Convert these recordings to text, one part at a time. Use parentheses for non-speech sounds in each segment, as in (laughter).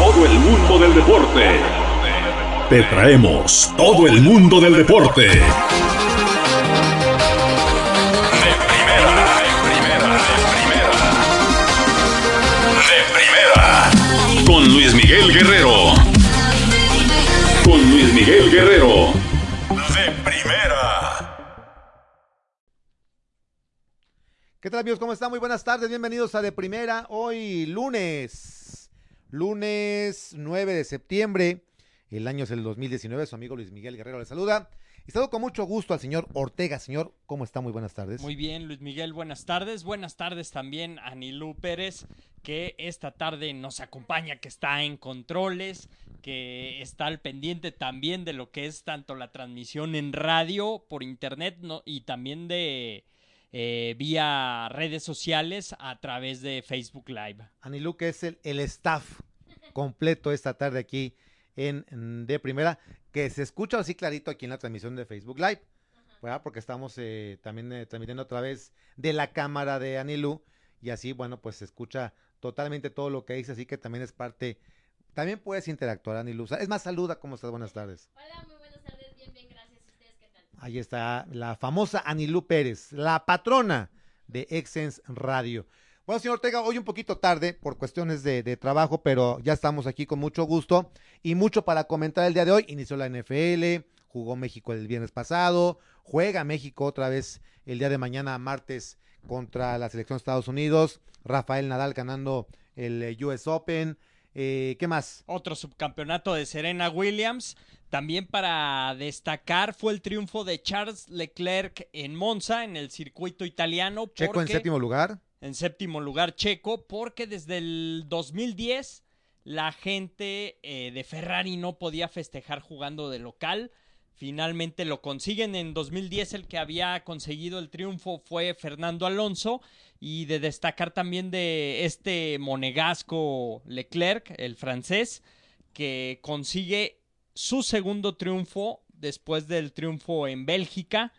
Todo el mundo del deporte. Te traemos todo el mundo del deporte. De primera, de primera, de primera. De primera. Con Luis Miguel Guerrero. Con Luis Miguel Guerrero. De primera. ¿Qué tal amigos? ¿Cómo están? Muy buenas tardes. Bienvenidos a De Primera. Hoy lunes lunes 9 de septiembre. El año es el 2019. Su amigo Luis Miguel Guerrero le saluda. Y saludo con mucho gusto al señor Ortega. Señor, ¿cómo está? Muy buenas tardes. Muy bien, Luis Miguel, buenas tardes. Buenas tardes también a Nilú Pérez, que esta tarde nos acompaña, que está en controles, que está al pendiente también de lo que es tanto la transmisión en radio, por internet no, y también de eh, vía redes sociales a través de Facebook Live. Anilú, que es el, el staff completo esta tarde aquí en, De Primera, que se escucha así clarito aquí en la transmisión de Facebook Live, ¿verdad? porque estamos eh, también eh, transmitiendo otra vez de la cámara de Anilú y así, bueno, pues se escucha totalmente todo lo que dice, así que también es parte, también puedes interactuar, Anilú. Es más, saluda, ¿cómo estás? Buenas tardes. Hola, muy buenas tardes, bien, bien, gracias. ¿Ustedes qué tal? Ahí está la famosa Anilú Pérez, la patrona de Exens Radio. Bueno, señor Ortega, hoy un poquito tarde por cuestiones de, trabajo, pero ya estamos aquí con mucho gusto y mucho para comentar el día de hoy. Inició la NFL, jugó México el viernes pasado, juega México otra vez el día de mañana, martes, contra la selección de Estados Unidos. Rafael Nadal ganando el eh, US Open. Eh, ¿Qué más? Otro subcampeonato de Serena Williams. También para destacar fue el triunfo de Charles Leclerc en Monza, en el circuito italiano. Checo en séptimo lugar. En séptimo lugar, Checo, porque desde el 2010 la gente eh, de Ferrari no podía festejar jugando de local. Finalmente lo consiguen. En 2010 el que había conseguido el triunfo fue Fernando Alonso. Y de destacar también de este monegasco Leclerc, el francés, que consigue su segundo triunfo después del triunfo en Bélgica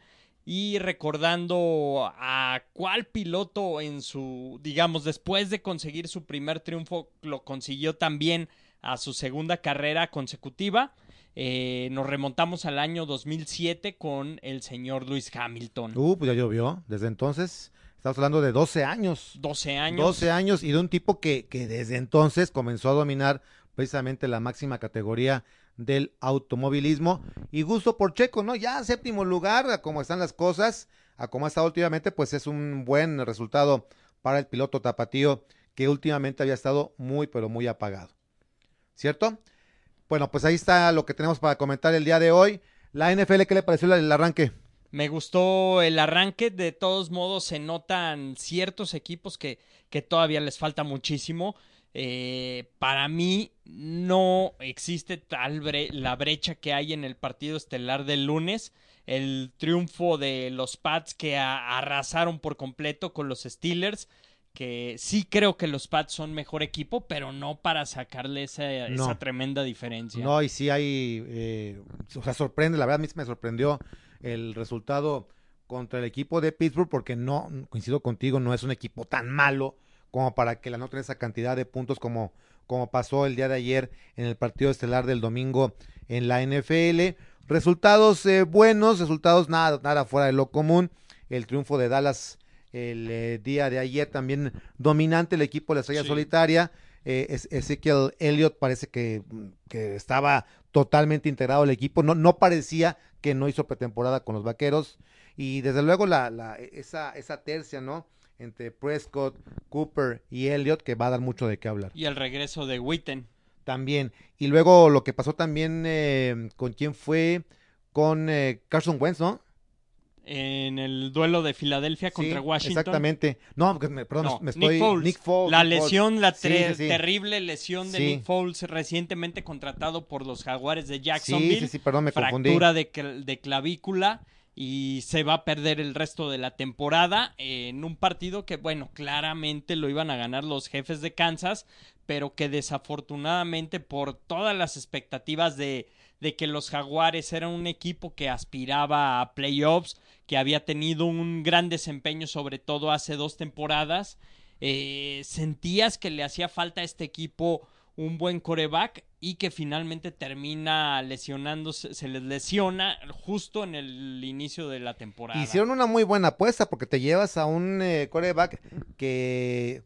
y recordando a cuál piloto en su, digamos, después de conseguir su primer triunfo, lo consiguió también a su segunda carrera consecutiva. Eh, nos remontamos al año 2007 con el señor Luis Hamilton. Uh, pues ya llovió. Desde entonces, estamos hablando de 12 años. 12 años. 12 años y de un tipo que, que desde entonces comenzó a dominar precisamente la máxima categoría del automovilismo y gusto por Checo, ¿no? Ya séptimo lugar, a cómo están las cosas, a cómo ha estado últimamente, pues es un buen resultado para el piloto tapatío que últimamente había estado muy, pero muy apagado. ¿Cierto? Bueno, pues ahí está lo que tenemos para comentar el día de hoy. La NFL, ¿qué le pareció el arranque? Me gustó el arranque, de todos modos se notan ciertos equipos que, que todavía les falta muchísimo. Eh, para mí no existe tal bre la brecha que hay en el partido estelar del lunes. El triunfo de los Pats que arrasaron por completo con los Steelers. Que sí creo que los Pats son mejor equipo, pero no para sacarle esa, No. esa tremenda diferencia. No, y sí hay, eh, o sea, sorprende, la verdad a mí me sorprendió el resultado contra el equipo de Pittsburgh porque no, coincido contigo, no es un equipo tan malo como para que le anoten esa cantidad de puntos como, como pasó el día de ayer en el partido estelar del domingo en la NFL. Resultados eh, buenos, resultados nada, nada fuera de lo común. El triunfo de Dallas el eh, día de ayer también dominante el equipo de la estrella Sí. solitaria. Eh, Es- Ezekiel Elliott parece que, que estaba totalmente integrado al equipo. No, no parecía que no hizo pretemporada con los vaqueros. Y desde luego la, la, esa, esa tercia, ¿no? Entre Prescott, Cooper y Elliott, que va a dar mucho de qué hablar. Y el regreso de Witten. También. Y luego lo que pasó también eh, con quién fue, con eh, Carson Wentz, ¿no? en el duelo de Filadelfia Sí, contra Washington. Exactamente. No, me- perdón, No, me Nick estoy. Foles. Nick Foles, la Nick Foles. lesión, la Sí, terrible lesión de. Nick Foles recientemente contratado por los Jaguares de Jacksonville. sí, sí, perdón, me confundí. fractura de, cl- de clavícula y se va a perder el resto de la temporada en un partido que, bueno, claramente lo iban a ganar los jefes de Kansas, pero que desafortunadamente por todas las expectativas de, de que los Jaguares eran un equipo que aspiraba a playoffs, que había tenido un gran desempeño sobre todo hace dos temporadas, eh, sentías que le hacía falta a este equipo un buen coreback y que finalmente termina lesionándose, se les lesiona justo en el inicio de la temporada. Hicieron una muy buena apuesta porque te llevas a un eh, quarterback que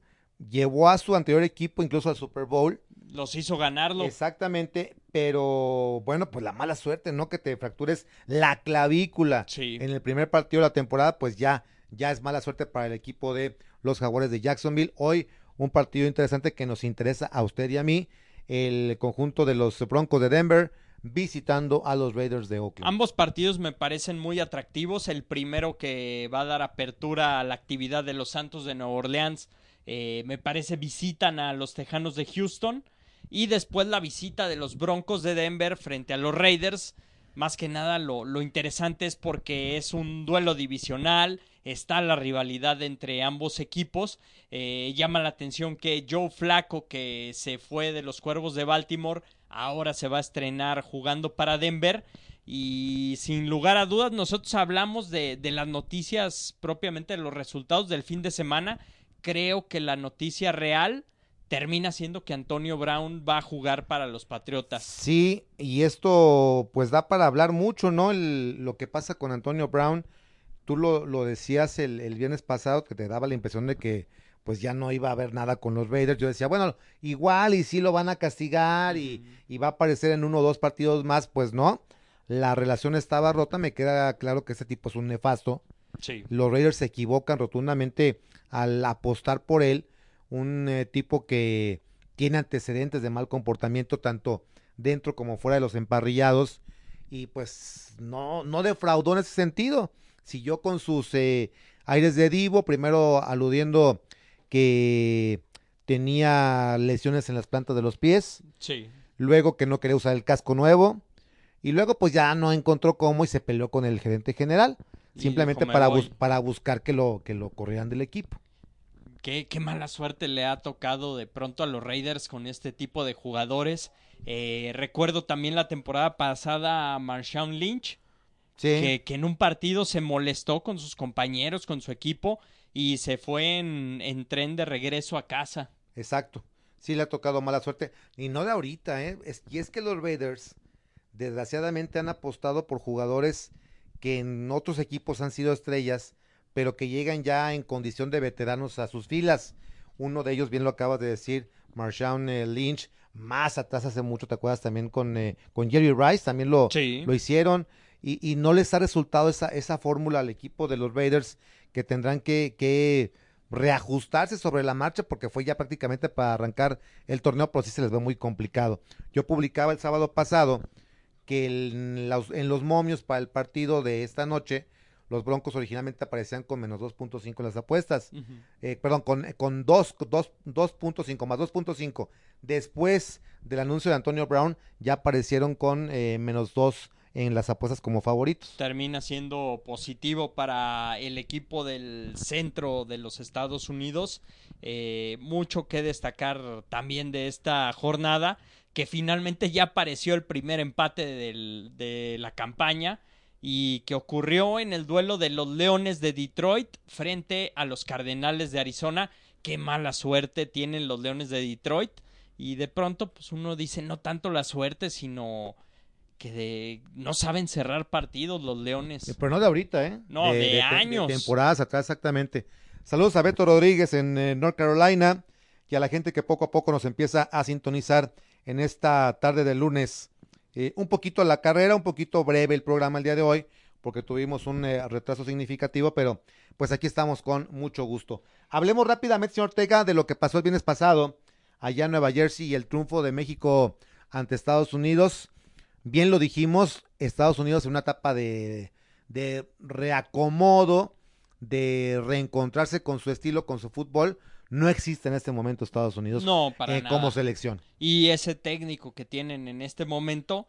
llevó a su anterior equipo incluso al Super Bowl. Los hizo ganarlo. Exactamente, pero bueno, pues la mala suerte, ¿no? Que te fractures la clavícula Sí. en el primer partido de la temporada, pues ya, ya es mala suerte para el equipo de los Jaguares de Jacksonville. Hoy un partido interesante que nos interesa a usted y a mí, el conjunto de los Broncos de Denver visitando a los Raiders de Oakland. Ambos partidos me parecen muy atractivos. El primero que va a dar apertura a la actividad de los Santos de Nueva Orleans, eh, me parece visitan a los Tejanos de Houston. Y después la visita de los Broncos de Denver frente a los Raiders. Más que nada lo, lo interesante es porque es un duelo divisional, está la rivalidad entre ambos equipos. Eh, llama la atención que Joe Flaco, que se fue de los Cuervos de Baltimore, ahora se va a estrenar jugando para Denver. Y sin lugar a dudas, nosotros hablamos de, de las noticias propiamente de los resultados del fin de semana. Creo que la noticia real termina siendo que Antonio Brown va a jugar para los Patriotas. Sí, y esto pues da para hablar mucho, ¿no? El- lo que pasa con Antonio Brown, tú lo, lo decías el, el viernes pasado, que te daba la impresión de que pues ya no iba a haber nada con los Raiders. Yo decía, bueno, igual y sí lo van a castigar y, y va a aparecer en uno o dos partidos más, pues no. La relación estaba rota, me queda claro que ese tipo es un nefasto. Sí. Los Raiders se equivocan rotundamente al apostar por él, un eh, tipo que tiene antecedentes de mal comportamiento tanto dentro como fuera de los emparrillados y pues no, no defraudó en ese sentido. Siguió con sus eh, aires de divo, primero aludiendo que tenía lesiones en las plantas de los pies, Sí. luego que no quería usar el casco nuevo y luego pues ya no encontró cómo y se peleó con el gerente general simplemente dijo, "Me para, voy". bus- para buscar que lo, que lo corrieran del equipo. Qué, qué mala suerte le ha tocado de pronto a los Raiders con este tipo de jugadores. Eh, recuerdo también la temporada pasada a Marshawn Lynch, Sí, que, que en un partido se molestó con sus compañeros, con su equipo, y se fue en, en tren de regreso a casa. exacto. Sí le ha tocado mala suerte. Y no de ahorita, ¿eh? Es- y es que los Raiders, desgraciadamente, han apostado por jugadores que en otros equipos han sido estrellas, pero que llegan ya en condición de veteranos a sus filas. Uno de ellos, bien lo acabas de decir, Marshawn eh, Lynch, más atrás hace mucho, ¿te acuerdas? También con, eh, con Jerry Rice, también lo, Sí. lo hicieron y, y no les ha resultado esa, esa fórmula al equipo de los Raiders que tendrán que, que reajustarse sobre la marcha porque fue ya prácticamente para arrancar el torneo, pero sí se les ve muy complicado. Yo publicaba el sábado pasado que el- los- en los momios para el partido de esta noche, los Broncos originalmente aparecían con menos 2.5 en las apuestas Ujú. eh, perdón, con, con dos- dos- 2.5 más 2.5. Después del anuncio de Antonio Brown, ya aparecieron con eh, menos 2 en las apuestas como favoritos. termina siendo positivo para el equipo del centro de los Estados Unidos. Eh, mucho que destacar también de esta jornada, que finalmente ya apareció el primer empate del- de la campaña y que ocurrió en el duelo de los Leones de Detroit frente a los Cardenales de Arizona. Qué mala suerte tienen los Leones de Detroit. Y de pronto, pues uno dice no tanto la suerte, sino que de- no saben cerrar partidos los Leones. Eh, Pero no de ahorita, ¿eh? No, de te- años. temporadas atrás, exactamente. Saludos a Beto Rodríguez en eh, North Carolina y a la gente que poco a poco nos empieza a sintonizar en esta tarde de lunes. Eh, un poquito la carrera, un poquito breve el programa el día de hoy, porque tuvimos un eh, retraso significativo, pero pues aquí estamos con mucho gusto. Hablemos rápidamente, señor Ortega, de lo que pasó el viernes pasado allá en Nueva Jersey y el triunfo de México ante Estados Unidos. Bien lo dijimos, Estados Unidos en una etapa de, de reacomodo, de reencontrarse con su estilo, con su fútbol, no existe en este momento Estados Unidos No, para eh, nada. como selección. Y ese técnico que tienen en este momento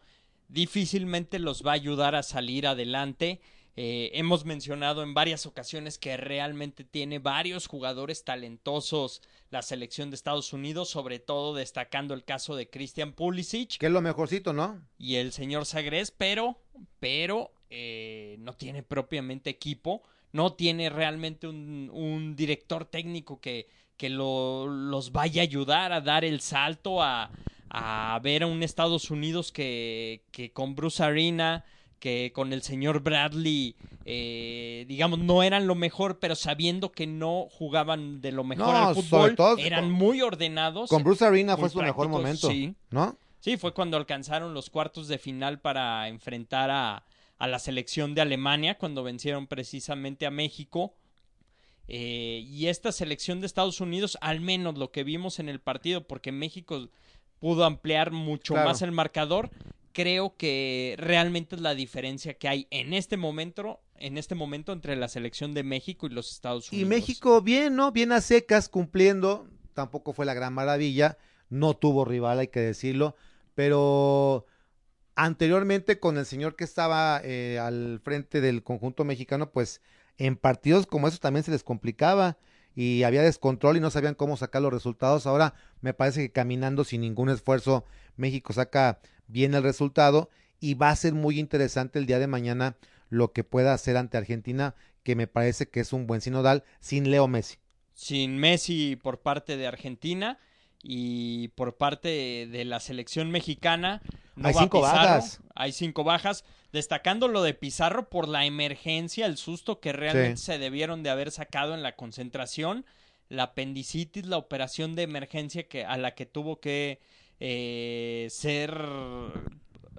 difícilmente los va a ayudar a salir adelante. Eh, hemos mencionado en varias ocasiones que realmente tiene varios jugadores talentosos la selección de Estados Unidos, sobre todo destacando el caso de Christian Pulisic Que es lo mejorcito, ¿no? y el señor Sagres, pero, pero eh, no tiene propiamente equipo, no tiene realmente un, un director técnico que, que lo- los vaya a ayudar a dar el salto a, a ver a un Estados Unidos que, que con Bruce Arena, que con el señor Bradley, eh, digamos, no eran lo mejor, pero sabiendo que no jugaban de lo mejor No, al fútbol, todo eran con- muy ordenados. Con Bruce Arena fue su mejor momento, sí. ¿no? Sí, fue cuando alcanzaron los cuartos de final para enfrentar a, a la selección de Alemania, cuando vencieron precisamente a México. Eh, y esta selección de Estados Unidos, al menos lo que vimos en el partido, porque México pudo ampliar mucho Claro. más el marcador, creo que realmente es la diferencia que hay en este momento, en este momento entre la selección de México y los Estados Y Unidos. México bien, ¿no? Bien a secas, cumpliendo. Tampoco fue la gran maravilla. No tuvo rival, hay que decirlo. Pero anteriormente con el señor que estaba eh, al frente del conjunto mexicano, pues en partidos como esos también se les complicaba y había descontrol y no sabían cómo sacar los resultados. Ahora me parece que caminando sin ningún esfuerzo, México saca bien el resultado y va a ser muy interesante el día de mañana lo que pueda hacer ante Argentina, que me parece que es un buen sinodal sin Leo Messi. sin Messi por parte de Argentina y por parte de la selección mexicana. No Hay va cinco Pizarro, bajas. Hay cinco bajas, destacando lo de Pizarro por la emergencia, el susto que realmente Sí. se debieron de haber sacado en la concentración, la apendicitis, la operación de emergencia que a la que tuvo que eh, ser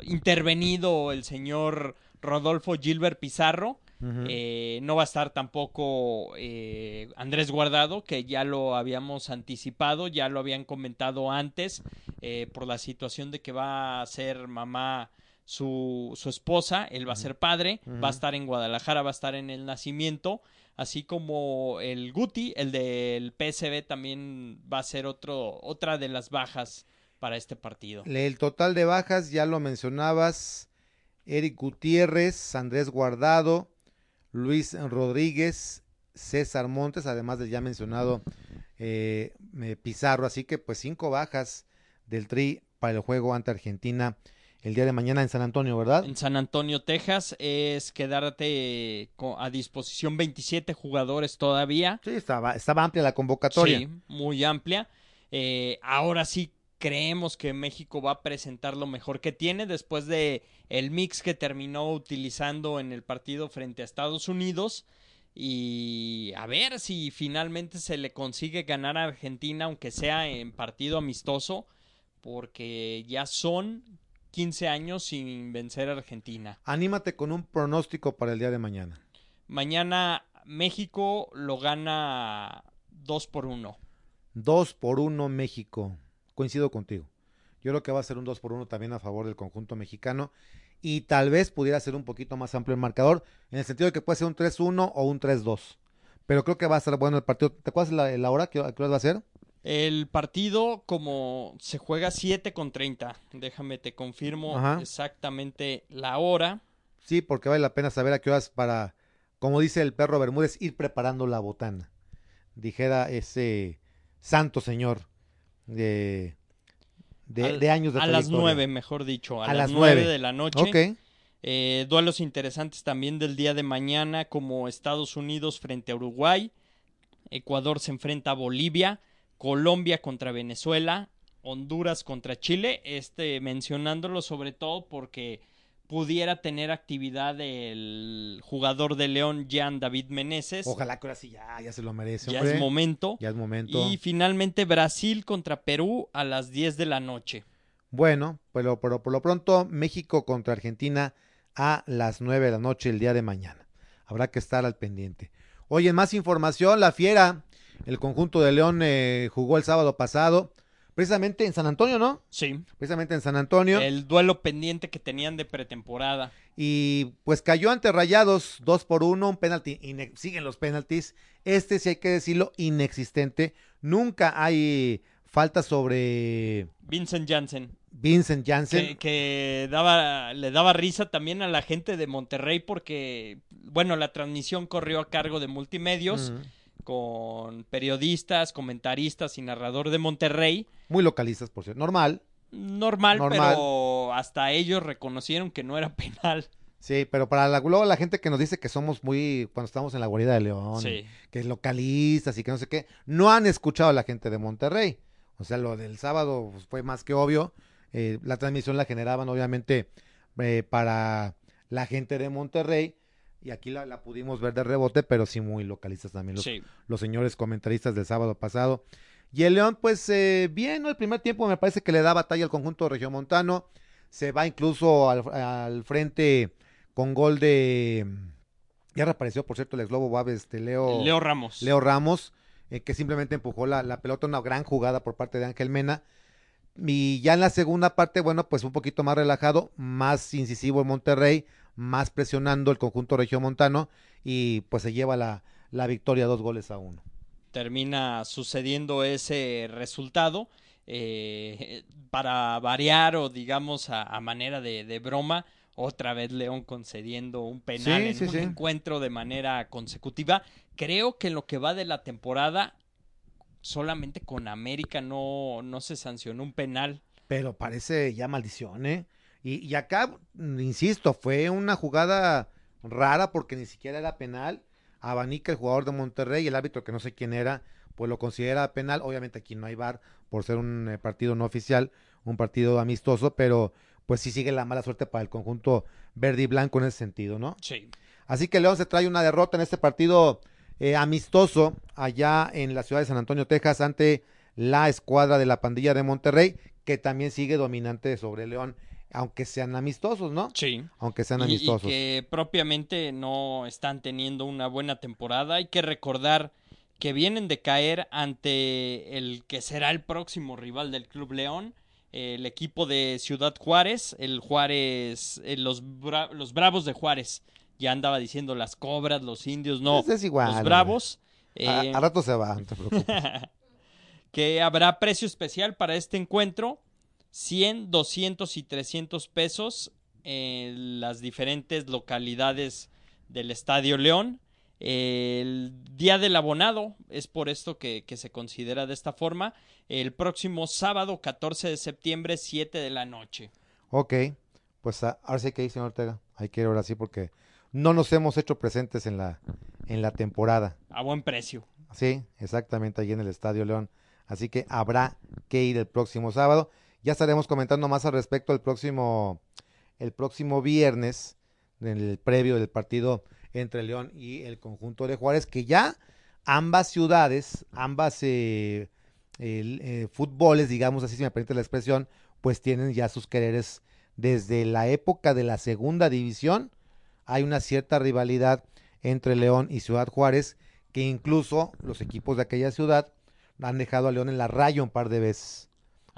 intervenido el señor Rodolfo Gilbert Pizarro. Eh, no va a estar tampoco eh, Andrés Guardado, que ya lo habíamos anticipado, ya lo habían comentado antes, eh, por la situación de que va a ser mamá su, su esposa, él va a ser padre, va a estar en Guadalajara, va a estar en el nacimiento, así como el Guti, el del PSB también va a ser otro, otra de las bajas para este partido. El total de bajas, ya lo mencionabas, Eric Gutiérrez, Andrés Guardado, Luis Rodríguez, César Montes, además del ya mencionado eh, eh, Pizarro, así que pues cinco bajas del Tri para el juego ante Argentina el día de mañana en San Antonio, ¿verdad? En San Antonio, Texas, es quedarte co- a disposición 27 jugadores todavía. Sí, estaba, estaba amplia la convocatoria. Sí, muy amplia. Eh, ahora sí creemos que México va a presentar lo mejor que tiene después de el mix que terminó utilizando en el partido frente a Estados Unidos. Y a ver si finalmente se le consigue ganar a Argentina, aunque sea en partido amistoso, porque ya son 15 años sin vencer a Argentina. Anímate con un pronóstico para el día de mañana. Mañana México lo gana 2 por 1. Dos por uno México. Coincido contigo. Yo creo que va a ser un 2 por 1 también a favor del conjunto mexicano. Y tal vez pudiera ser un poquito más amplio el marcador, en el sentido de que puede ser un 3-1 o un 3-2. Pero creo que va a estar bueno el partido. ¿Te acuerdas la, la hora? ¿Qué, qué hora va a ser? El partido, como se juega 7 con 30, déjame te confirmo Ajá. exactamente la hora. Sí, porque vale la pena saber a qué horas para, como dice el perro Bermúdez, ir preparando la botana. Dijera ese santo señor de, de, Al- de años de A las. 9, mejor dicho, a, A las las 9 nueve. de la noche. Ok. Eh, duelos interesantes también del día de mañana, como Estados Unidos frente a Uruguay, Ecuador se enfrenta a Bolivia, Colombia contra Venezuela, Honduras contra Chile, este mencionándolo sobre todo porque pudiera tener actividad el jugador de León, Jan David Meneses. Ojalá que ahora sí ya, ya se lo merece. ya hombre. es momento. Ya es momento. Y finalmente Brasil contra Perú a las 10 de la noche. Bueno, pero, pero por lo pronto México contra Argentina a las 9 de la noche el día de mañana. Habrá que estar al pendiente. Oye, más información, la Fiera, el conjunto de León eh, jugó el sábado pasado, precisamente en San Antonio, ¿no? Sí. Precisamente en San Antonio. El duelo pendiente que tenían de pretemporada. Y pues cayó ante Rayados 2 por 1, un penalti, siguen los penaltis. Este, sí hay que decirlo, inexistente. Nunca hay falta sobre Vincent Janssen. Vincent Janssen. Que, que daba, le daba risa también a la gente de Monterrey porque, bueno, la transmisión corrió a cargo de multimedios. Con periodistas, comentaristas y narrador de Monterrey. Muy localistas, por cierto. Normal. Normal, Normal. pero hasta ellos reconocieron que no era penal. Sí, pero para la, luego la gente que nos dice que somos muy, cuando estamos en la guarida de León, Sí. que localistas y que no sé qué, no han escuchado a la gente de Monterrey. O sea, lo del sábado pues, fue más que obvio. Eh, la transmisión la generaban obviamente eh, para la gente de Monterrey y aquí la, la pudimos ver de rebote, pero sí muy localistas también los, Sí. los señores comentaristas del sábado pasado. Y el León, pues eh, bien, ¿no? El primer tiempo me parece que le da batalla al conjunto regiomontano. Se va incluso al, al frente con gol de... Ya reapareció, por cierto, el ex Globo Bab, este Leo, Leo Ramos. Leo Ramos, eh, que simplemente empujó la, la pelota, una gran jugada por parte de Ángel Mena. Y ya en la segunda parte, bueno, pues un poquito más relajado, más incisivo en Monterrey, más presionando el conjunto regiomontano y pues se lleva la, la victoria dos goles a uno. termina sucediendo ese resultado. eh, para variar o digamos a, a manera de, de broma, otra vez León concediendo un penal Sí, en sí, un sí. encuentro de manera consecutiva. Creo que en lo que va de la temporada, solamente con América no, no se sancionó un penal. Pero parece ya maldición, ¿eh? Y, y acá, mm, insisto, fue una jugada rara porque ni siquiera era penal. Abanica, el jugador de Monterrey, el árbitro que no sé quién era, pues lo considera penal. Obviamente aquí no hay bar por ser un eh, partido no oficial, un partido amistoso, pero pues sí sigue la mala suerte para el conjunto verde y blanco en ese sentido, ¿no? Sí. Así que León se trae una derrota en este partido eh, amistoso allá en la ciudad de San Antonio, Texas, ante la escuadra de la pandilla de Monterrey, que también sigue dominante sobre León, aunque sean amistosos, ¿no? Sí. Aunque sean Y- y, amistosos. que propiamente no están teniendo una buena temporada. Hay que recordar que vienen de caer ante el que será el próximo rival del Club León, el equipo de Ciudad Juárez, el Juárez, eh, los, Bra- los Bravos de Juárez. Ya andaba diciendo las cobras, los indios, no, es igual, los. Bravos. A, eh, a rato se va, no te preocupes. (laughs) que habrá precio especial para este encuentro, 100, 200 y 300 pesos en las diferentes localidades del Estadio León. El día del abonado es por esto que, que se considera de esta forma. El próximo sábado 14 de septiembre, 7 de la noche. ok, pues a- ahora sí que señor Ortega. Hay que ir ahora sí porque no nos hemos hecho presentes en la, en la temporada. A buen precio. Sí, exactamente, allí en el Estadio León. Así que habrá que ir el próximo sábado. Ya estaremos comentando más al respecto el próximo, el próximo viernes, en el previo del partido entre León y el conjunto de Juárez, que ya ambas ciudades, ambas eh, eh, fútboles, digamos así, si me permite la expresión, pues tienen ya sus quereres desde la época de la segunda división. Hay una cierta rivalidad entre León y Ciudad Juárez, que incluso los equipos de aquella ciudad han dejado a León en la raya un par de veces,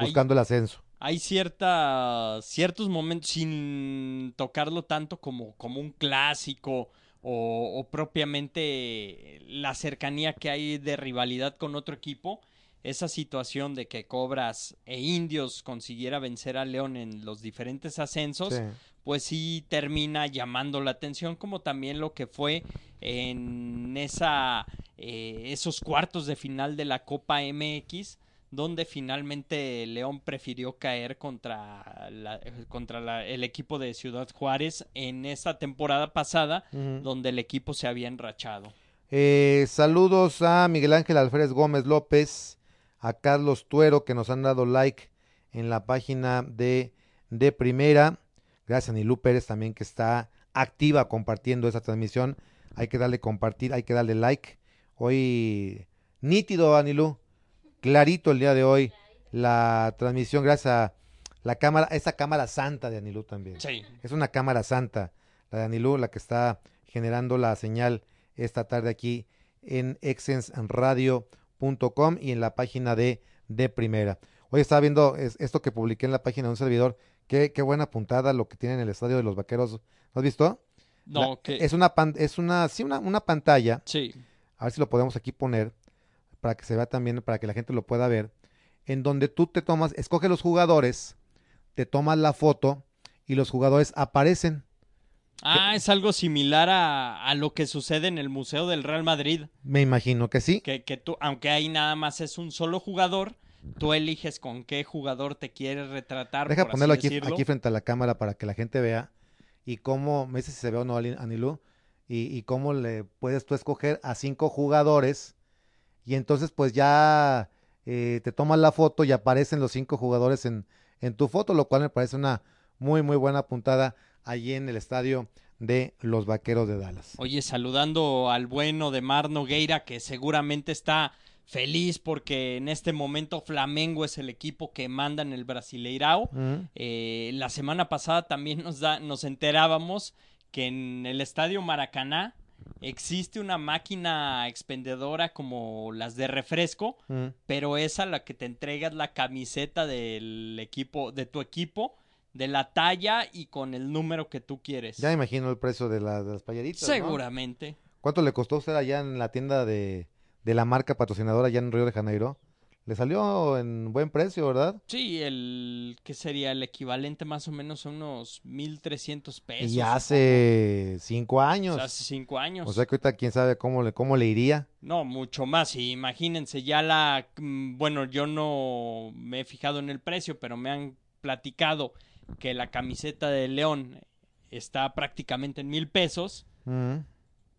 Buscando el ascenso. hay cierta, ciertos momentos sin tocarlo tanto como, como un clásico o, o propiamente la cercanía que hay de rivalidad con otro equipo. Esa situación de que Cobras e Indios consiguiera vencer a León en los diferentes ascensos, Sí. pues sí termina llamando la atención, como también lo que fue en esa, eh, esos cuartos de final de la Copa MX, donde finalmente León prefirió caer contra, la- contra la- el equipo de Ciudad Juárez en esta temporada pasada, donde el equipo se había enrachado. Eh, saludos a Miguel Ángel Alférez Gómez López, a Carlos Tuero que nos han dado like en la página de, de Primera. Gracias a Nilú Pérez también que está activa compartiendo esta transmisión. Hay que darle compartir, hay que darle like. Hoy nítido, Anilú. Clarito el día de hoy la transmisión gracias a la cámara, esa cámara santa de Anilú también. Sí. Es una cámara santa, la de Anilú, la que está generando la señal esta tarde aquí en exensradio.com y en la página de, de Primera. Hoy estaba viendo es- esto que publiqué en la página de un servidor. Qué, qué buena puntada lo que tiene en el estadio de los vaqueros. ¿Lo has visto? No, La- que... Es una pan- es una, sí, una, una pantalla. Sí. A ver si lo podemos aquí poner para que se vea también, para que la gente lo pueda ver. En donde tú te tomas, escoge los jugadores, te tomas la foto y los jugadores aparecen. Ah, es algo similar a, a lo que sucede en el Museo del Real Madrid. Me imagino que sí. Que, que tú, aunque ahí nada más es un solo jugador, tú eliges con qué jugador te quieres retratar. Deja por ponerlo así aquí, aquí frente a la cámara para que la gente vea y cómo, me dice si se ve o no Anilú, y, y cómo le puedes tú escoger a cinco jugadores y entonces pues ya eh, te tomas la foto y aparecen los cinco jugadores en, en tu foto, lo cual me parece una muy muy buena puntada allí en el estadio de los Vaqueros de Dallas. Oye, saludando al bueno de Mar Nogueira, que seguramente está feliz porque en este momento Flamengo es el equipo que manda en el Brasileirao. Eh, la semana pasada también nos, da, nos enterábamos que en el estadio Maracaná existe una máquina expendedora como las de refresco, mm. pero esa la que te entregas la camiseta del equipo, de tu equipo, de la talla y con el número que tú quieres. Ya imagino el precio de, la- de las payaditas. ¿no? Seguramente. ¿Cuánto le costó usted allá en la tienda de, de la marca patrocinadora allá en Río de Janeiro? Le salió en buen precio, ¿verdad? Sí, el que sería el equivalente más o menos a unos 1300 pesos. y hace cinco O años. sea, hace cinco años. O sea que ahorita quién sabe cómo le, cómo le iría. No, mucho más. Y imagínense, ya la. mm, Bueno, yo no me he fijado en el precio, pero me han platicado que la camiseta de León está prácticamente en mil pesos.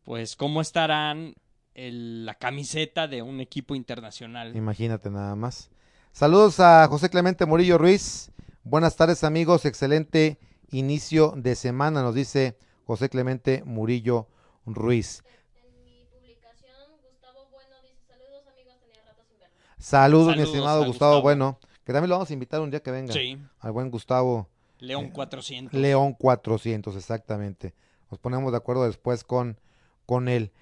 Pues, ¿cómo estarán el- la camiseta de un equipo internacional? Imagínate nada más. Saludos a José Clemente Murillo Ruiz. Buenas tardes amigos, excelente inicio de semana, nos dice José Clemente Murillo Ruiz. En mi publicación, Gustavo Bueno dice: Saludos, amigos, tenía rato sin. Saludos, mi estimado Gustavo, Gustavo. Bueno, que también lo vamos a invitar un día que venga. Sí, Al buen Gustavo León 400. León 400, exactamente. Nos ponemos de acuerdo después con, con él.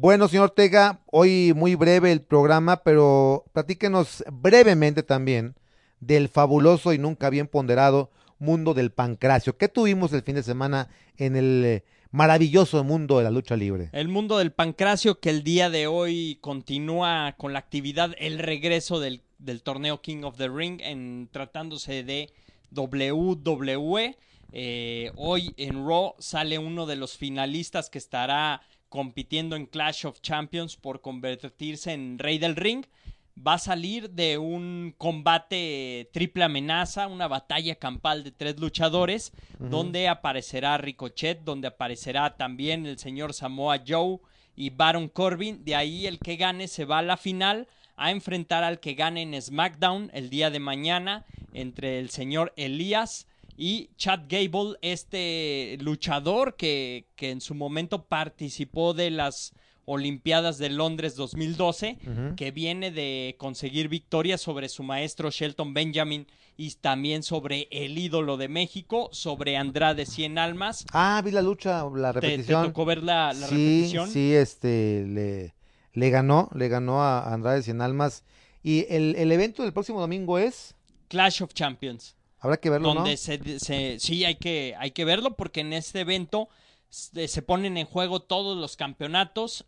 Bueno, señor Ortega, hoy muy breve el programa, pero platíquenos brevemente también del fabuloso y nunca bien ponderado mundo del pancracio. ¿Qué tuvimos el fin de semana en el eh, maravilloso mundo de la lucha libre? El mundo del pancracio que el día de hoy continúa con la actividad, el regreso del, del torneo King of the Ring en tratándose de WWE. Eh, hoy en Raw sale uno de los finalistas que estará compitiendo en Clash of Champions por convertirse en Rey del Ring. Va a salir de un combate triple amenaza, una batalla campal de tres luchadores, donde aparecerá Ricochet, donde aparecerá también el señor Samoa Joe y Baron Corbin. De ahí el que gane se va a la final a enfrentar al que gane en SmackDown el día de mañana entre el señor Elías y Chad Gable, este luchador que, que en su momento participó de las Olimpiadas de Londres 2012, Ujú. que viene de conseguir victorias sobre su maestro Shelton Benjamin y también sobre el ídolo de México, sobre Andrade Cien Almas. Ah, vi la lucha, la ¿Te, te repetición. tocó ver la, la sí, repetición? sí, este, le, le ganó, le ganó a Andrade Cien Almas. Y el, el evento del próximo domingo es, Clash of Champions. Habrá que verlo, ¿no? donde se, se- sí hay que, hay que verlo porque en este evento se, se ponen en juego todos los campeonatos.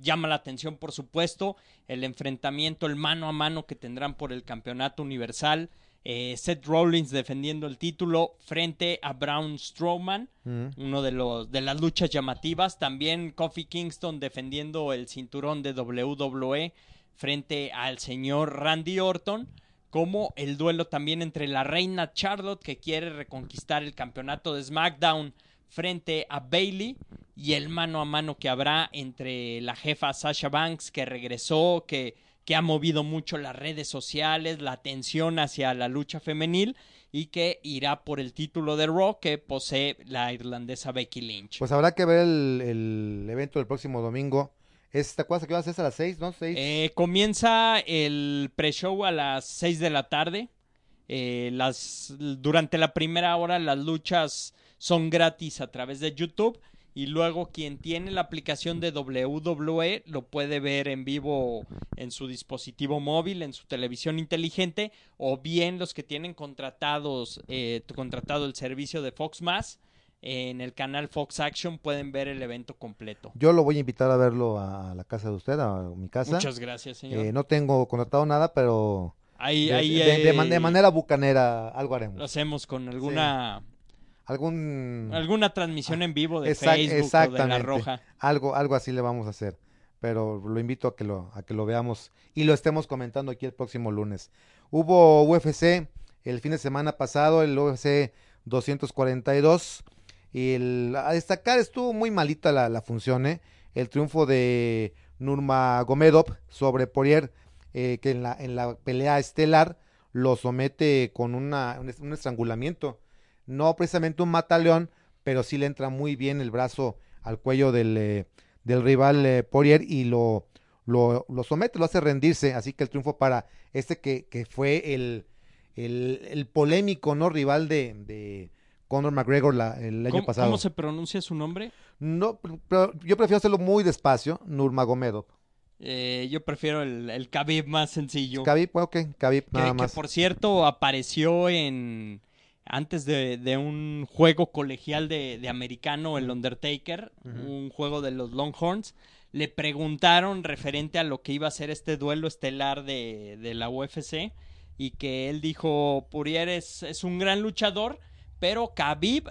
Llama la atención, por supuesto, el enfrentamiento, el mano a mano que tendrán por el campeonato universal. Eh, Seth Rollins defendiendo el título frente a Braun Strowman, Mm. uno de los de las luchas llamativas. También Kofi Kingston defendiendo el cinturón de WWE frente al señor Randy Orton. Como el duelo también entre la reina Charlotte que quiere reconquistar el campeonato de SmackDown frente a Bailey y el mano a mano que habrá entre la jefa Sasha Banks que regresó, que, que ha movido mucho las redes sociales, la atención hacia la lucha femenil y que irá por el título de Raw que posee la irlandesa Becky Lynch. Pues habrá que ver el, el evento del próximo domingo. Es, ¿Te acuerdas que a las seis, no? Seis. Eh, comienza el pre-show a las 6 de la tarde. Eh, las, durante la primera hora las luchas son gratis a través de YouTube y luego quien tiene la aplicación de WWE lo puede ver en vivo en su dispositivo móvil, en su televisión inteligente, o bien los que tienen contratados, eh, contratado el servicio de Fox Más, en el canal Fox Action pueden ver el evento completo. Yo lo voy a invitar a verlo a la casa de usted, a mi casa. Muchas gracias, señor. Eh, no tengo contratado nada, pero ahí, de, ahí, de- de eh, man- de manera bucanera algo lo haremos. hacemos con alguna Algún alguna transmisión en vivo de Exact- Facebook o de la exactamente. Roja. algo algo así le vamos a hacer, pero lo invito a que lo a que lo veamos y lo estemos comentando aquí el próximo lunes. Hubo UFC el fin de semana pasado, el UFC 242 y el- a destacar estuvo muy malita la, la función, ¿eh? El triunfo de Nurmagomedov sobre Poirier, eh, que en la, en la pelea estelar lo somete con una, un, es- un estrangulamiento. No precisamente un mataleón, pero sí le entra muy bien el brazo al cuello del, eh, del rival eh, y lo, lo, lo somete, lo hace rendirse. Así que el triunfo para este que, que fue el, el, polémico no rival de Conor McGregor la- el año ¿Cómo, pasado. cómo se pronuncia su nombre? No, pero yo prefiero hacerlo muy despacio, Nurmagomedov. Eh, yo prefiero el, el Khabib más sencillo. Khabib, ok, Khabib que, nada que, más. por cierto apareció en antes de, de un juego colegial de, de americano, el Undertaker, un juego de los Longhorns. Le preguntaron referente a lo que iba a ser este duelo estelar de, de la UFC y que él dijo, Poirier es, es un gran luchador, pero Khabib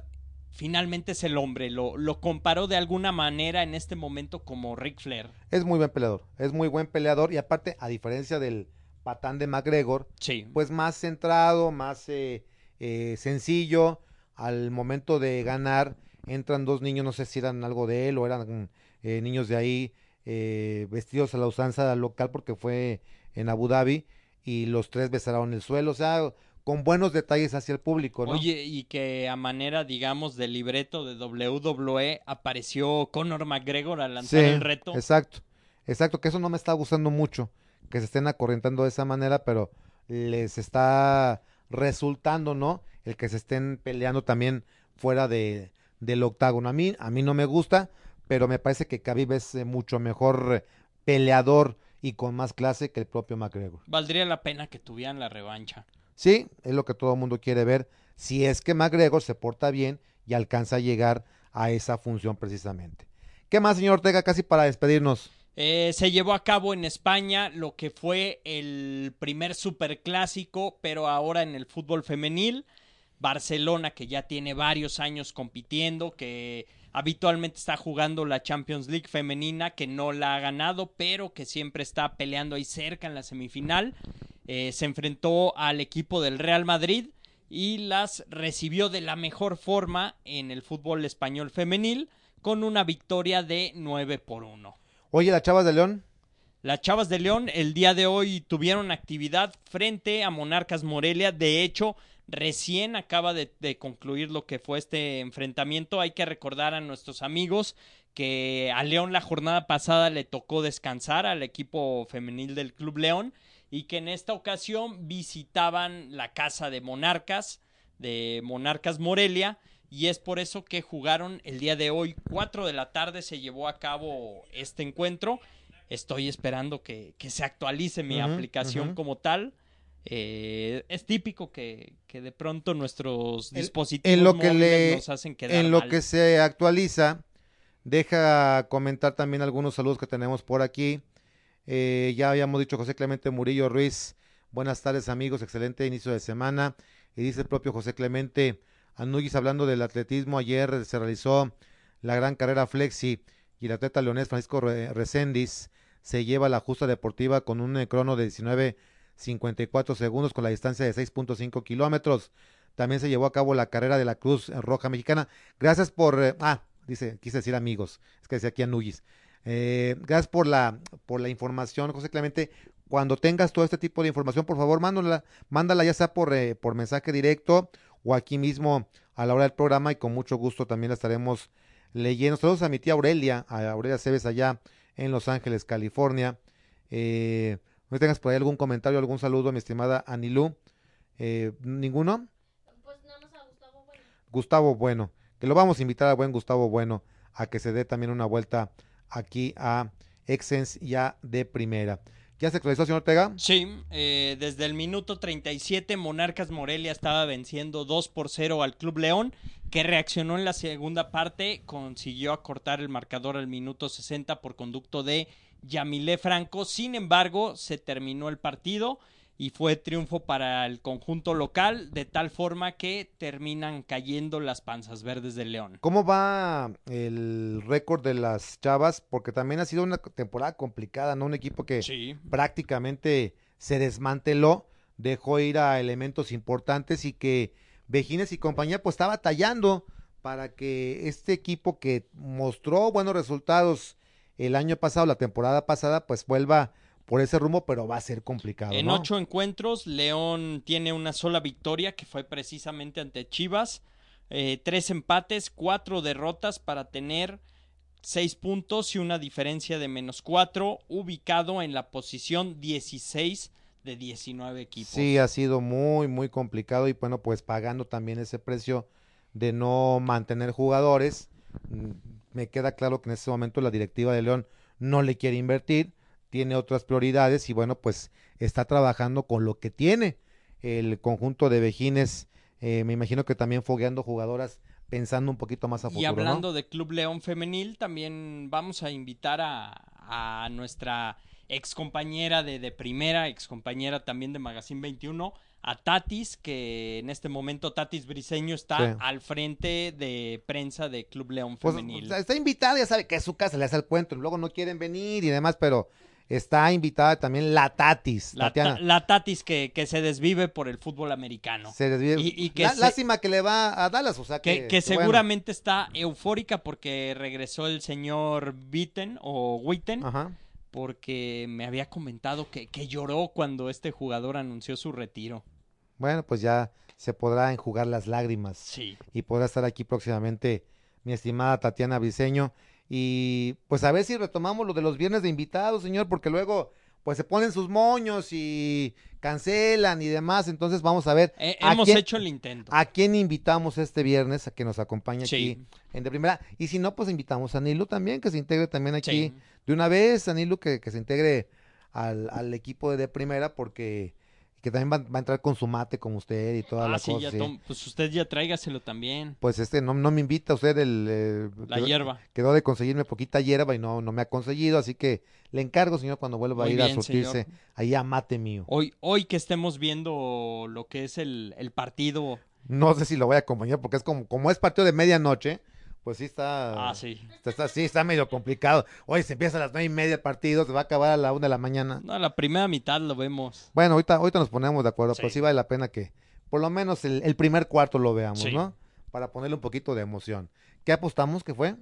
finalmente es el hombre. Lo, lo comparó de alguna manera en este momento como Ric Flair. Es muy buen peleador, es muy buen peleador y aparte, a diferencia del patán de McGregor, Sí. pues más centrado, más eh, eh, sencillo. Al momento de ganar, entran dos niños, no sé si eran algo de él o eran eh, niños de ahí, eh, vestidos a la usanza local porque fue en Abu Dhabi y los tres besaron el suelo, o sea, con buenos detalles hacia el público, ¿no? Oye, y que a manera, digamos, de libreto de WWE apareció Conor McGregor a lanzar Sí, el reto. Exacto, exacto, que eso no me está gustando mucho, que se estén acorrientando de esa manera, pero les está resultando, ¿no? El que se estén peleando también fuera de, del octágono. A mí, a mí no me gusta, pero me parece que Khabib es eh, mucho mejor peleador y con más clase que el propio McGregor. Valdría la pena que tuvieran la revancha. Sí, es lo que todo el mundo quiere ver, si es que McGregor se porta bien y alcanza a llegar a esa función precisamente. ¿Qué más, señor Ortega, casi para despedirnos? Eh, se llevó a cabo en España lo que fue el primer superclásico, pero ahora en el fútbol femenil. Barcelona, que ya tiene varios años compitiendo, que habitualmente está jugando la Champions League femenina, que no la ha ganado, pero que siempre está peleando ahí cerca en la semifinal. Eh, se enfrentó al equipo del Real Madrid y las recibió de la mejor forma en el fútbol español femenil con una victoria de 9 por 1. Oye, las Chavas de León, Las Chavas de León el día de hoy tuvieron actividad frente a Monarcas Morelia. De hecho, recién acaba de, de concluir lo que fue este enfrentamiento. Hay que recordar a nuestros amigos que a León la jornada pasada le tocó descansar al equipo femenil del Club León y que en esta ocasión visitaban la casa de Monarcas, de Monarcas Morelia, y es por eso que jugaron el día de hoy, 4 de la tarde se llevó a cabo este encuentro. Estoy esperando que, que se actualice mi aplicación como tal. Eh, es típico que, que de pronto nuestros dispositivos en lo que le- nos hacen quedar en lo mal. que se actualiza, deja comentar también algunos saludos que tenemos por aquí. Eh, ya habíamos dicho José Clemente Murillo Ruiz, buenas tardes amigos, excelente inicio de semana. Y dice el propio José Clemente Anugis hablando del atletismo, ayer se realizó la gran carrera Flexi y el atleta leonés Francisco Re- Reséndiz se lleva la justa deportiva con un crono de 19.54 segundos con la distancia de 6.5 kilómetros. También se llevó a cabo la carrera de la Cruz Roja Mexicana. Gracias por... eh, ah, dice, quise decir amigos, es que decía aquí Anugis. Eh, gracias por la, por la información, José Clemente. Cuando tengas todo este tipo de información, por favor, mándala, mándala ya sea por, eh, por mensaje directo o aquí mismo a la hora del programa y con mucho gusto también la estaremos leyendo. Saludos a mi tía Aurelia, a Aurelia Cebes allá en Los Ángeles, California. Eh, ¿No tengas por ahí algún comentario, algún saludo, mi estimada Anilú? Eh, ¿Ninguno? Pues nada más a Gustavo Bueno. Gustavo Bueno, que lo vamos a invitar a buen Gustavo Bueno a que se dé también una vuelta aquí a Exens ya de primera. ¿Ya se actualizó, señor Ortega? Sí, eh, desde el minuto 37 Monarcas Morelia estaba venciendo 2 por 0 al Club León, que reaccionó en la segunda parte, consiguió acortar el marcador al minuto 60 por conducto de Yamilé Franco. Sin embargo, se terminó el partido y fue triunfo para el conjunto local, de tal forma que terminan cayendo las panzas verdes de León. ¿Cómo va el récord de las Chavas? Porque también ha sido una temporada complicada, ¿no? Un equipo que Sí. prácticamente se desmanteló, dejó ir a elementos importantes y que Vejines y compañía pues estaba tallando para que este equipo que mostró buenos resultados el año pasado, la temporada pasada, pues vuelva por ese rumbo, pero va a ser complicado. En ¿no? ocho encuentros, León tiene una sola victoria, que fue precisamente ante Chivas. Eh, tres empates, cuatro derrotas para tener seis puntos y una diferencia de menos cuatro, ubicado en la posición 16 de 19 equipos. Sí, ha sido muy, muy complicado y bueno, pues pagando también ese precio de no mantener jugadores. Me queda claro que en este momento la directiva de León no le quiere invertir, tiene otras prioridades y bueno, pues está trabajando con lo que tiene. El conjunto de Vejines, eh, me imagino que también fogueando jugadoras pensando un poquito más a futuro. Y hablando ¿no? de Club León Femenil, también vamos a invitar a, a nuestra ex compañera de, de primera, ex compañera también de Magazine 21, a Tatis, que en este momento Tatis Briseño está Sí. al frente de prensa de Club León Pues, Femenil. o sea, está invitada, ya sabe que es su casa, le hace el cuento, luego no quieren venir y demás, pero está invitada también la Tatis, la, ta- la Tatis que, que se desvive por el fútbol americano. Se desvive. Y- y que se- Lástima que le va a Dallas, o sea que. Que, que bueno, seguramente está eufórica porque regresó el señor Witten o Witten. Ajá. Porque me había comentado que, que lloró cuando este jugador anunció su retiro. Bueno, pues ya se podrá enjugar las lágrimas Sí. y podrá estar aquí próximamente mi estimada Tatiana Briseño. Y pues a ver si retomamos lo de los viernes de invitados, señor, porque luego pues se ponen sus moños y cancelan y demás. Entonces vamos a ver Eh, ¿A hemos quién- hecho el intento. a quién invitamos este viernes a que nos acompañe Sí. aquí en de primera. Y si no, pues invitamos a Nilu también, que se integre también aquí Sí. de una vez, a Nilu, que, que se integre al, al equipo de, de primera, porque que también va, va a entrar con su mate como usted y toda Ah, la sí, cosa. ya sí. pues usted ya tráigaselo también. Pues este, no, no me invita usted el... eh, La quedó- hierba. Quedó de conseguirme poquita hierba y no, no me ha conseguido, así que le encargo, señor, cuando vuelva Muy a ir a surtirse señor. ahí a mate mío. Hoy, hoy que estemos viendo lo que es el, el partido. No sé si lo voy a acompañar porque es como, como es partido de medianoche, pues sí está... Ah, sí. Está, está- sí, está medio complicado. Oye, se empieza a las nueve y media el partido, se va a acabar a la una de la mañana. No, la primera mitad lo vemos. Bueno, ahorita, ahorita nos ponemos de acuerdo, pero Sí. sí vale la pena que por lo menos el, el primer cuarto lo veamos, Sí. ¿no? Para ponerle un poquito de emoción. ¿Qué apostamos que fue?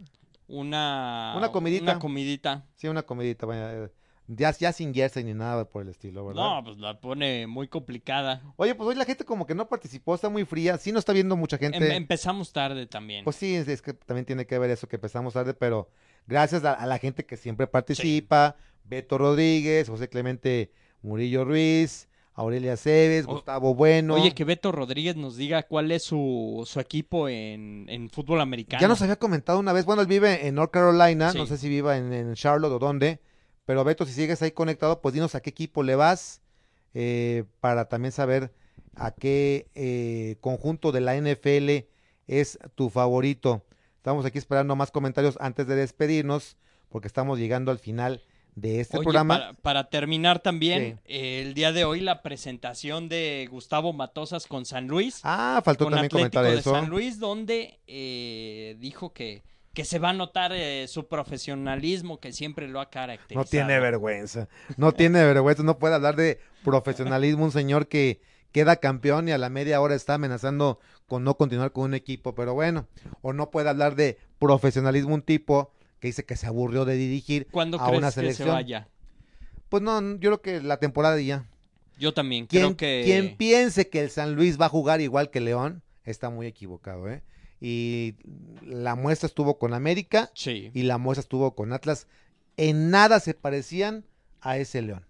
Una, Una comidita. Una comidita. Sí, una comidita, vaya, eh, ya, ya sin jersey ni nada por el estilo, ¿verdad? No, pues la pone muy complicada. Oye, pues hoy la gente como que no participó, está muy fría, sí no está viendo mucha gente. Em- empezamos tarde también. Pues sí, es, es que también tiene que ver eso que empezamos tarde, pero gracias a, a la gente que siempre participa, Beto Rodríguez, José Clemente Murillo Ruiz, Aurelia Cebes, Gustavo Bueno. Oye, que Beto Rodríguez nos diga cuál es su, su equipo en, en fútbol americano. Ya nos había comentado una vez, bueno, él vive en North Carolina, no Sí. sé si viva en, en Charlotte o dónde, pero Beto, si sigues ahí conectado, pues dinos a qué equipo le vas, eh, para también saber a qué eh, conjunto de la NFL es tu favorito. Estamos aquí esperando más comentarios antes de despedirnos, porque estamos llegando al final de este Oye, programa. Para, para terminar también, Sí. eh, el día de hoy la presentación de Gustavo Matosas con San Luis. Ah, faltó con también Atlético comentar de eso. San Luis, donde eh, dijo que, que se va a notar eh, su profesionalismo que siempre lo ha caracterizado. No tiene vergüenza, no tiene vergüenza, no puede hablar de profesionalismo un señor que queda campeón y a la media hora está amenazando con no continuar con un equipo, pero bueno, o no puede hablar de profesionalismo un tipo que dice que se aburrió de dirigir ¿Cuándo a crees una que se selección. vaya? Pues no, yo creo que la temporada ya. Yo también creo que... quien piense que el San Luis va a jugar igual que León, está muy equivocado, ¿eh? Y la muestra estuvo con América Sí. y la muestra estuvo con Atlas. En nada se parecían a ese León.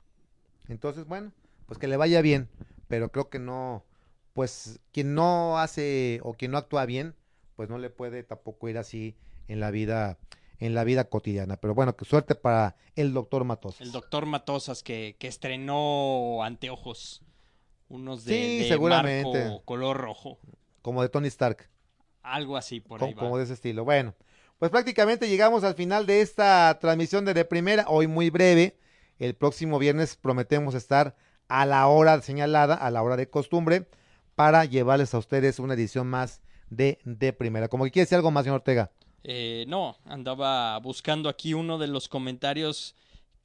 Entonces, bueno, pues que le vaya bien, pero creo que no, pues quien no hace o quien no actúa bien, pues no le puede tampoco ir así en la vida en la vida cotidiana. Pero bueno, que suerte para el doctor Matosas. El doctor Matosas que, que estrenó anteojos. Unos de, Sí, de seguramente. marco color rojo. Como de Tony Stark. Algo así por ahí va. como de ese estilo. Bueno, pues prácticamente llegamos al final de esta transmisión de De Primera, hoy muy breve. El próximo viernes prometemos estar a la hora señalada, a la hora de costumbre, para llevarles a ustedes una edición más de De Primera. Como que quiere decir algo más, señor Ortega. Eh, no, andaba buscando aquí uno de los comentarios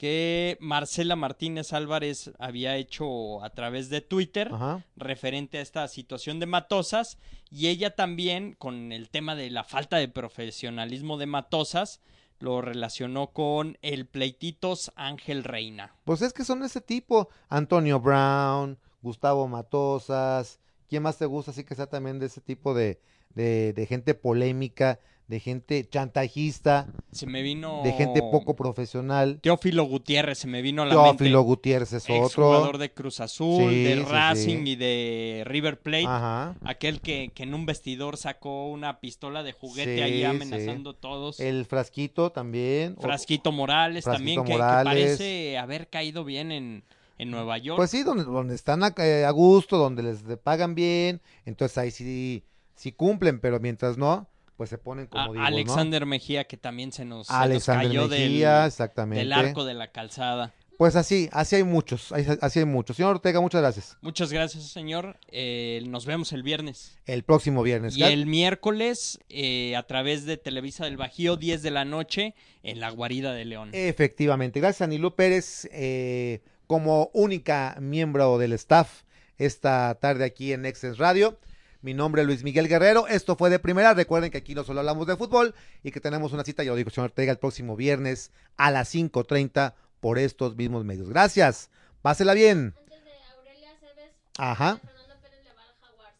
que Marcela Martínez Álvarez había hecho a través de Twitter Ajá. referente a esta situación de Matosas y ella también con el tema de la falta de profesionalismo de Matosas lo relacionó con el pleititos Ángel Reina. Pues es que son de ese tipo. Antonio Brown, Gustavo Matosas. ¿Quién más te gusta? Así que sea también de ese tipo de, de, de gente polémica, de gente chantajista, Se me vino de gente poco profesional. Teófilo Gutiérrez se me vino a la Teófilo mente. Gutiérrez es Ex otro. jugador de Cruz Azul, Sí, de sí, Racing sí. y de River Plate. Ajá. Aquel que, que en un vestidor sacó una pistola de juguete ahí amenazando a todos. El frasquito también. Frasquito Morales Frasquito también, que- que, Morales. parece haber caído bien en, en Nueva York. Pues sí, donde, donde están a, eh, a gusto, donde les pagan bien. Entonces ahí sí, sí cumplen, pero mientras no, pues se ponen como digo, ¿no? Alexander Mejía, que también se nos, se nos Alexander cayó del- Mejía, exactamente. del arco de la calzada. Pues así, así hay muchos, así hay muchos. Señor Ortega, muchas gracias. Muchas gracias, señor. Eh, nos vemos el viernes. El próximo viernes. Y el miércoles, eh, a través de Televisa del Bajío, 10 de la noche, en la Guarida de León. Efectivamente, gracias a Pérez eh, como única miembro del staff esta tarde aquí en Exens Radio. Mi nombre es Luis Miguel Guerrero. Esto fue de primera. Recuerden que aquí no solo hablamos de fútbol y que tenemos una cita, ya lo dijo señor Ortega, el próximo viernes a las 5:30 por estos mismos medios. Gracias. Pásela bien. Antes de Aurelia Cebes, Ajá. Fernando Pérez le va al Jaguars.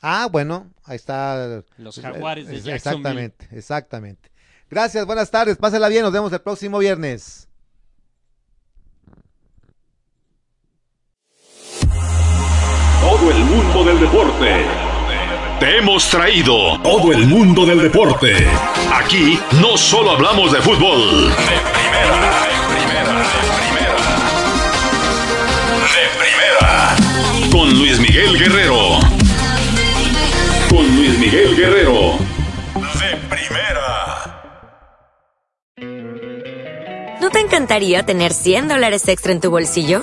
Ah, bueno, ahí está. Los Jaguares de Es- Jacksonville. Exactamente, exactamente. Gracias, buenas tardes. Pásela bien. Nos vemos el próximo viernes. Todo el mundo del deporte. Te hemos traído todo el mundo del deporte. Aquí no solo hablamos de fútbol. De primera, de primera, de primera. De primera. Con Luis Miguel Guerrero. Con Luis Miguel Guerrero. De primera. ¿No te encantaría tener 100 dólares extra en tu bolsillo?